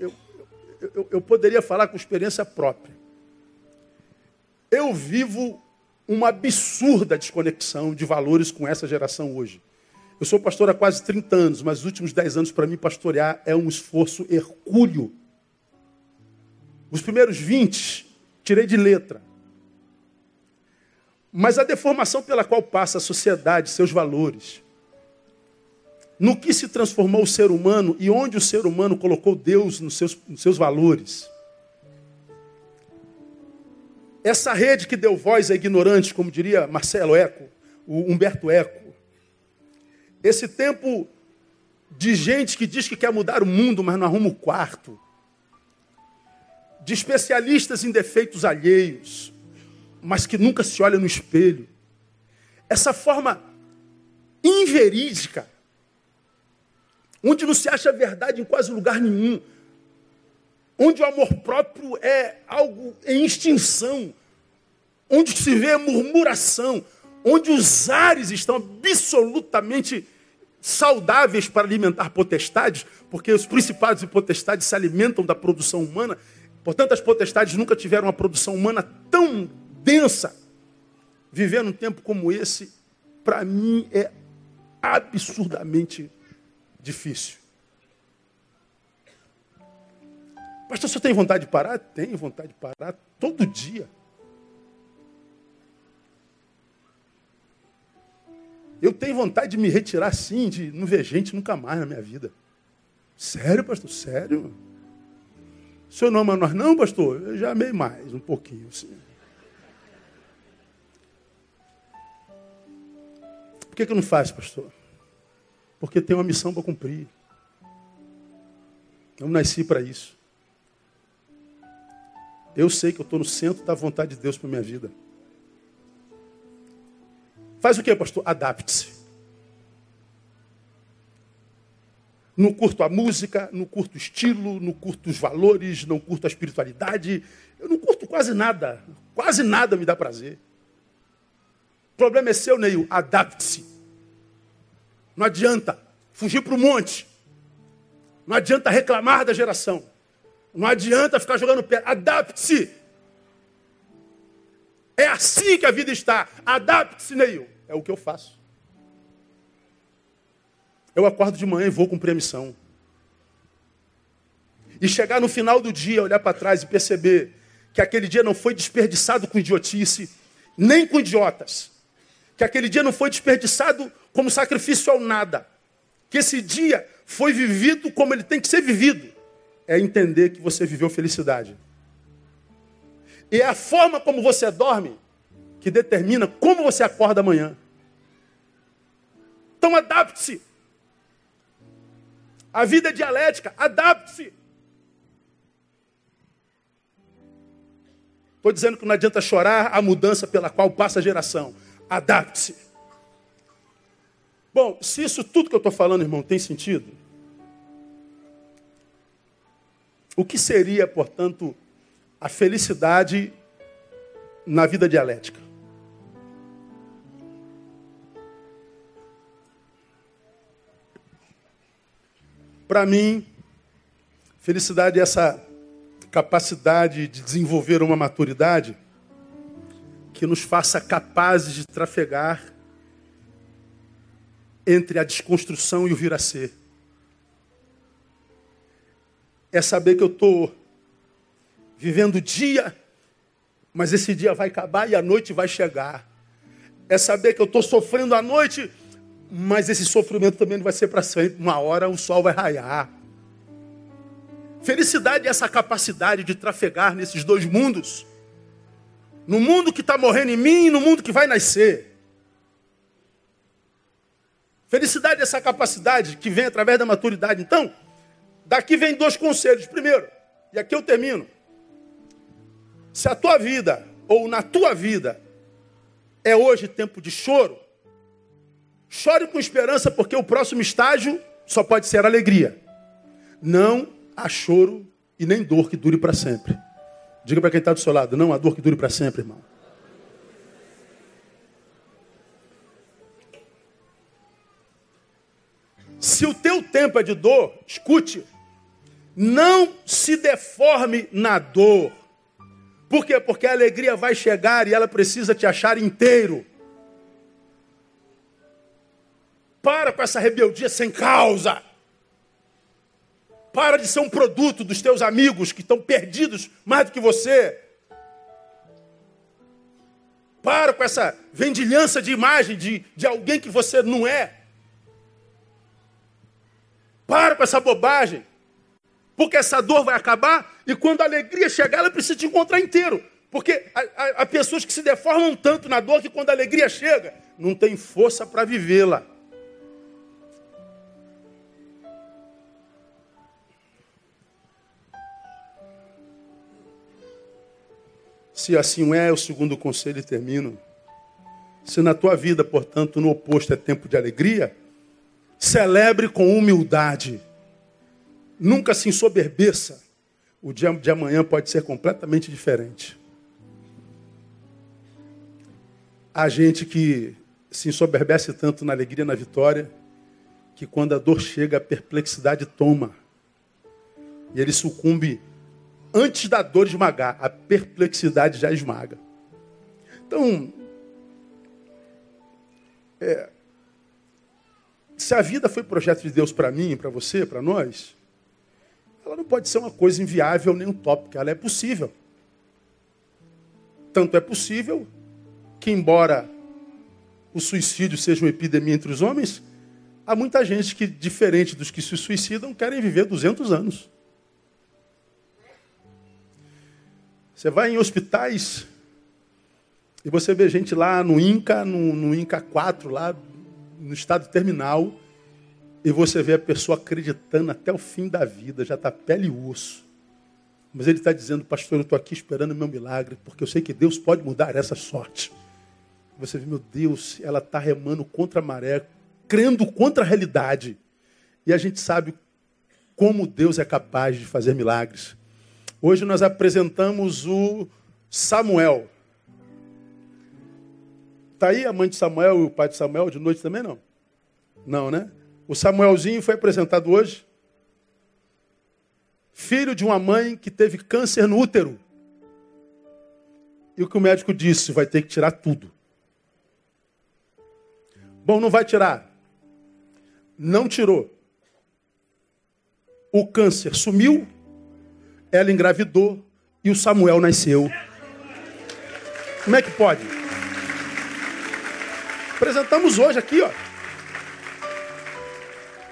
eu, eu poderia falar com experiência própria. Eu vivo uma absurda desconexão de valores com essa geração hoje. Eu sou pastor há quase 30 anos, mas os últimos 10 anos para mim pastorear é um esforço hercúleo. Os primeiros 20 tirei de letra. Mas a deformação pela qual passa a sociedade, seus valores, no que se transformou o ser humano e onde o ser humano colocou Deus nos seus, nos seus valores. Essa rede que deu voz a ignorantes, como diria Marcelo Eco, o Humberto Eco. Esse tempo de gente que diz que quer mudar o mundo, mas não arruma o quarto. De especialistas em defeitos alheios, mas que nunca se olha no espelho. Essa forma inverídica onde não se acha verdade em quase lugar nenhum, onde o amor próprio é algo em extinção, onde se vê murmuração, onde os ares estão absolutamente saudáveis para alimentar potestades, porque os principados e potestades se alimentam da produção humana, portanto as potestades nunca tiveram uma produção humana tão densa. Viver num tempo como esse, para mim, é absurdamente difícil. Pastor, você tem vontade de parar? Tenho vontade de parar todo dia. Eu tenho vontade de me retirar assim, de não ver gente nunca mais na minha vida. Sério, pastor? Sério? O senhor não ama nós? Não, pastor. Eu já amei mais, um pouquinho. Assim. Por que, que não faz, pastor? Porque tem uma missão para cumprir. Eu nasci para isso. Eu sei que eu estou no centro da vontade de Deus para minha vida. Faz o que, pastor? Adapte-se. Não curto a música, não curto o estilo, não curto os valores, não curto a espiritualidade. Eu não curto quase nada. Quase nada me dá prazer. O problema é seu, Neil. Adapte-se. Não adianta fugir para o monte. Não adianta reclamar da geração. Não adianta ficar jogando pé. Adapte-se. É assim que a vida está. Adapte-se, Neil. É o que eu faço. Eu acordo de manhã e vou cumprir a missão. E chegar no final do dia, olhar para trás e perceber que aquele dia não foi desperdiçado com idiotice, nem com idiotas. Que aquele dia não foi desperdiçado como sacrifício ao nada. Que esse dia foi vivido como ele tem que ser vivido. É entender que você viveu felicidade. E é a forma como você dorme que determina como você acorda amanhã. Então adapte-se. A vida é dialética, adapte-se. Estou dizendo que não adianta chorar a mudança pela qual passa a geração. Adapte-se. Bom, se isso tudo que eu estou falando, irmão, tem sentido, o que seria, portanto, a felicidade na vida dialética? Para mim, felicidade é essa capacidade de desenvolver uma maturidade que nos faça capazes de trafegar entre a desconstrução e o vir a ser. É saber que eu estou vivendo o dia, mas esse dia vai acabar e a noite vai chegar. É saber que eu estou sofrendo a noite, mas esse sofrimento também não vai ser para sempre. Uma hora o sol vai raiar. Felicidade é essa capacidade de trafegar nesses dois mundos. No mundo que está morrendo em mim e no mundo que vai nascer. Felicidade é essa capacidade que vem através da maturidade. Então, daqui vem dois conselhos. Primeiro, e aqui eu termino. Se a tua vida, ou na tua vida, é hoje tempo de choro, Chore com esperança, porque o próximo estágio só pode ser alegria. Não há choro e nem dor que dure para sempre. Diga para quem está do seu lado, não há dor que dure para sempre, irmão. Se o teu tempo é de dor, escute, não se deforme na dor. Por quê? Porque a alegria vai chegar e ela precisa te achar inteiro. Para com essa rebeldia sem causa. Para de ser um produto dos teus amigos que estão perdidos mais do que você. Para com essa vendilhança de imagem de, de alguém que você não é. Para com essa bobagem. Porque essa dor vai acabar e quando a alegria chegar, ela precisa te encontrar inteiro. Porque há, pessoas que se deformam tanto na dor que quando a alegria chega, não tem força para vivê-la. Se assim é, o segundo conselho e termino. Se na tua vida, portanto, no oposto é tempo de alegria, celebre com humildade. Nunca se ensoberbeça. O dia de amanhã pode ser completamente diferente. Há gente que se ensoberbece tanto na alegria, na vitória, que quando a dor chega, a perplexidade toma. E ele sucumbe antes da dor esmagar, a perplexidade já esmaga. Então, é, se a vida foi projeto de Deus para mim, para você, para nós, ela não pode ser uma coisa inviável nem utópica, ela é possível. Tanto é possível que, embora o suicídio seja uma epidemia entre os homens, há muita gente que, diferente dos que se suicidam, querem viver 200 anos. Você vai em hospitais e você vê gente lá no INCA, no, no INCA 4, lá no estado terminal, E você vê a pessoa acreditando até o fim da vida, já está pele e osso. Mas ele está dizendo, pastor, eu estou aqui esperando o meu milagre, porque eu sei que Deus pode mudar essa sorte. Você vê, meu Deus, ela está remando contra a maré, crendo contra a realidade. E a gente sabe como Deus é capaz de fazer milagres. Hoje nós apresentamos o Samuel. Está aí a mãe de Samuel e o pai de Samuel de noite também não? Não, né? O Samuelzinho foi apresentado hoje. Filho de uma mãe que teve câncer no útero. E o que o médico disse? Vai ter que tirar tudo. Bom, não vai tirar. Não tirou. O câncer sumiu, ela engravidou e o Samuel nasceu. Como é que pode? Apresentamos hoje aqui, ó.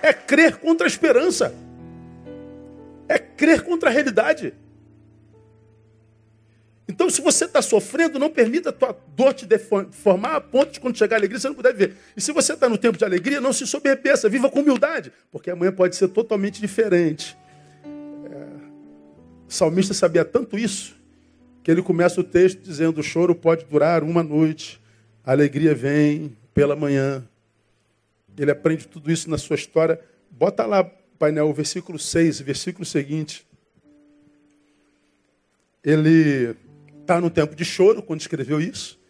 É crer contra a esperança. É crer contra a realidade. Então, se você está sofrendo, não permita a tua dor te deformar a ponto de quando chegar a alegria você não puder viver. E se você está no tempo de alegria, não se soberbeça, viva com humildade, porque amanhã pode ser totalmente diferente. O salmista sabia tanto isso, que ele começa o texto dizendo: o choro pode durar uma noite, a alegria vem pela manhã. Ele aprende tudo isso na sua história. Bota lá, painel, o versículo 6, versículo seguinte. Ele está no tempo de choro quando escreveu isso,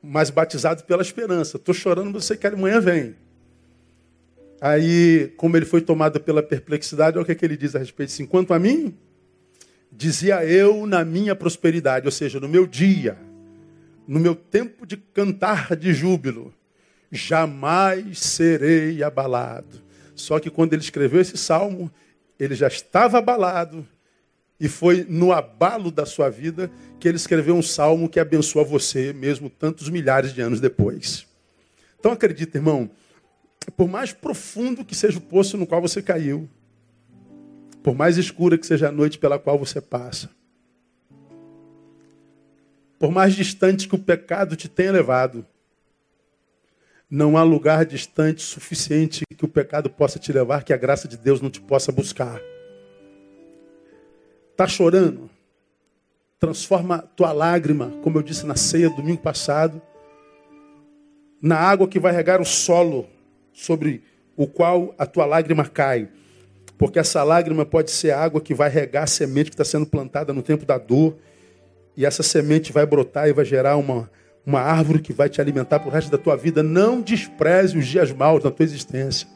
mas batizado pela esperança. Estou chorando, mas você quer amanhã vem. Aí, como ele foi tomado pela perplexidade, olha o que, é que ele diz a respeito disso. Enquanto a mim, dizia eu na minha prosperidade, ou seja, no meu dia, no meu tempo de cantar de júbilo, jamais serei abalado. Só que quando ele escreveu esse salmo, ele já estava abalado, e foi no abalo da sua vida que ele escreveu um salmo que abençoa você, mesmo tantos milhares de anos depois. Então acredita, irmão, por mais profundo que seja o poço no qual você caiu, por mais escura que seja a noite pela qual você passa, por mais distante que o pecado te tenha levado, não há lugar distante suficiente que o pecado possa te levar que a graça de Deus não te possa buscar. Está chorando? Transforma tua lágrima, como eu disse na ceia domingo passado, na água que vai regar o solo sobre o qual a tua lágrima cai. Porque essa lágrima pode ser a água que vai regar a semente que está sendo plantada no tempo da dor. E essa semente vai brotar e vai gerar uma, uma árvore que vai te alimentar para o resto da tua vida. Não despreze os dias maus da tua existência.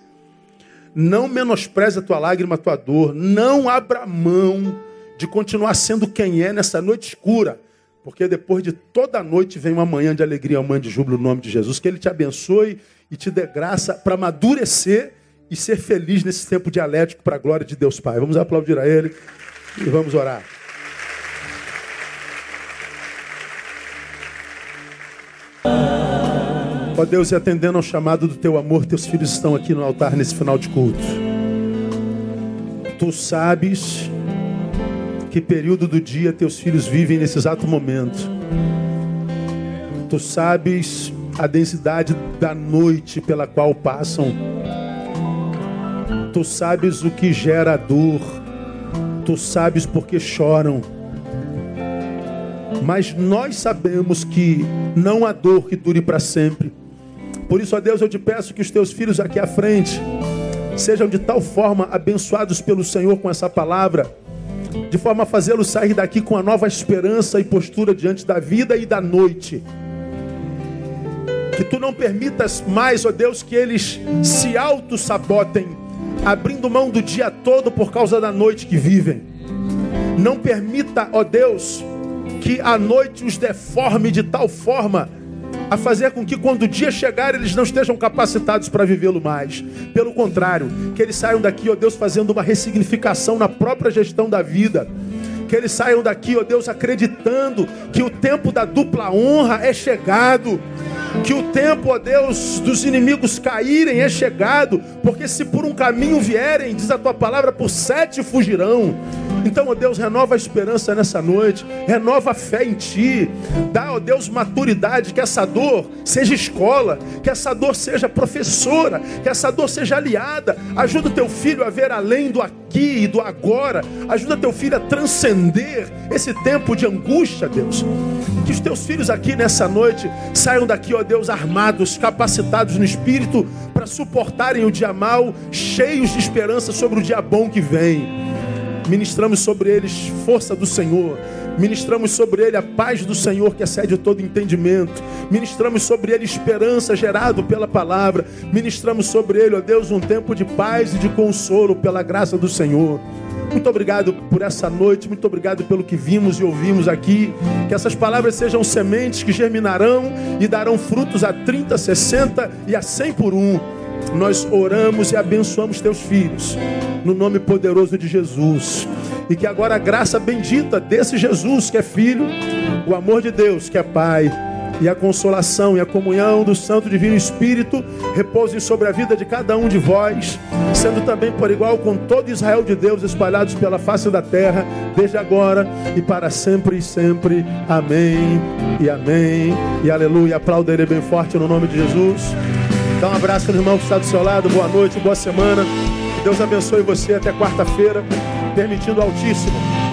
Não menospreze a tua lágrima, a tua dor. Não abra mão de continuar sendo quem é nessa noite escura. Porque depois de toda noite vem uma manhã de alegria, uma manhã de júbilo no nome de Jesus. Que Ele te abençoe e te dê graça para amadurecer e ser feliz nesse tempo dialético para a glória de Deus Pai. Vamos aplaudir a Ele e vamos orar. Ó Deus, e atendendo ao chamado do teu amor, teus filhos estão aqui no altar nesse final de culto. Tu sabes que período do dia teus filhos vivem nesse exato momento. Tu sabes a densidade da noite pela qual passam. Tu sabes o que gera dor. Tu sabes por que choram. Mas nós sabemos que não há dor que dure para sempre. Por isso, ó Deus, eu te peço que os teus filhos aqui à frente sejam de tal forma abençoados pelo Senhor com essa palavra de forma a fazê-lo sair daqui com a nova esperança e postura diante da vida e da noite. Que tu não permitas mais, ó Deus, que eles se auto-sabotem, abrindo mão do dia todo por causa da noite que vivem. Não permita, ó Deus, que a noite os deforme de tal forma a fazer com que quando o dia chegar eles não estejam capacitados para vivê-lo mais. Pelo contrário, que eles saiam daqui, ó Deus, fazendo uma ressignificação na própria gestão da vida. Que eles saiam daqui, ó Deus, acreditando que o tempo da dupla honra é chegado. Que o tempo, ó Deus, dos inimigos caírem é chegado. Porque se por um caminho vierem, diz a tua palavra, por sete fugirão. Então, ó Deus, renova a esperança nessa noite, renova a fé em Ti, dá, ó Deus, maturidade, que essa dor seja escola, que essa dor seja professora, que essa dor seja aliada. Ajuda o teu filho a ver além do aqui e do agora, ajuda teu filho a transcender esse tempo de angústia, Deus. Que os teus filhos aqui nessa noite saiam daqui, ó Deus, armados, capacitados no espírito para suportarem o dia mal, cheios de esperança sobre o dia bom que vem. Ministramos sobre eles força do Senhor. Ministramos sobre ele a paz do Senhor que excede todo entendimento. Ministramos sobre ele esperança gerado pela palavra. Ministramos sobre ele, ó Deus, um tempo de paz e de consolo pela graça do Senhor. Muito obrigado por essa noite, muito obrigado pelo que vimos e ouvimos aqui. Que essas palavras sejam sementes que germinarão e darão frutos a 30, 60 e a 100 por um. Nós oramos e abençoamos teus filhos, no nome poderoso de Jesus. E que agora a graça bendita desse Jesus que é filho, o amor de Deus que é Pai, e a consolação e a comunhão do Santo Divino Espírito repousem sobre a vida de cada um de vós, sendo também por igual com todo Israel de Deus espalhados pela face da terra, desde agora e para sempre e sempre. Amém e amém e aleluia. Aplauda ele bem forte no nome de Jesus. Dá um abraço no irmão que está do seu lado. Boa noite, boa semana. Deus abençoe você até quarta-feira, permitindo o Altíssimo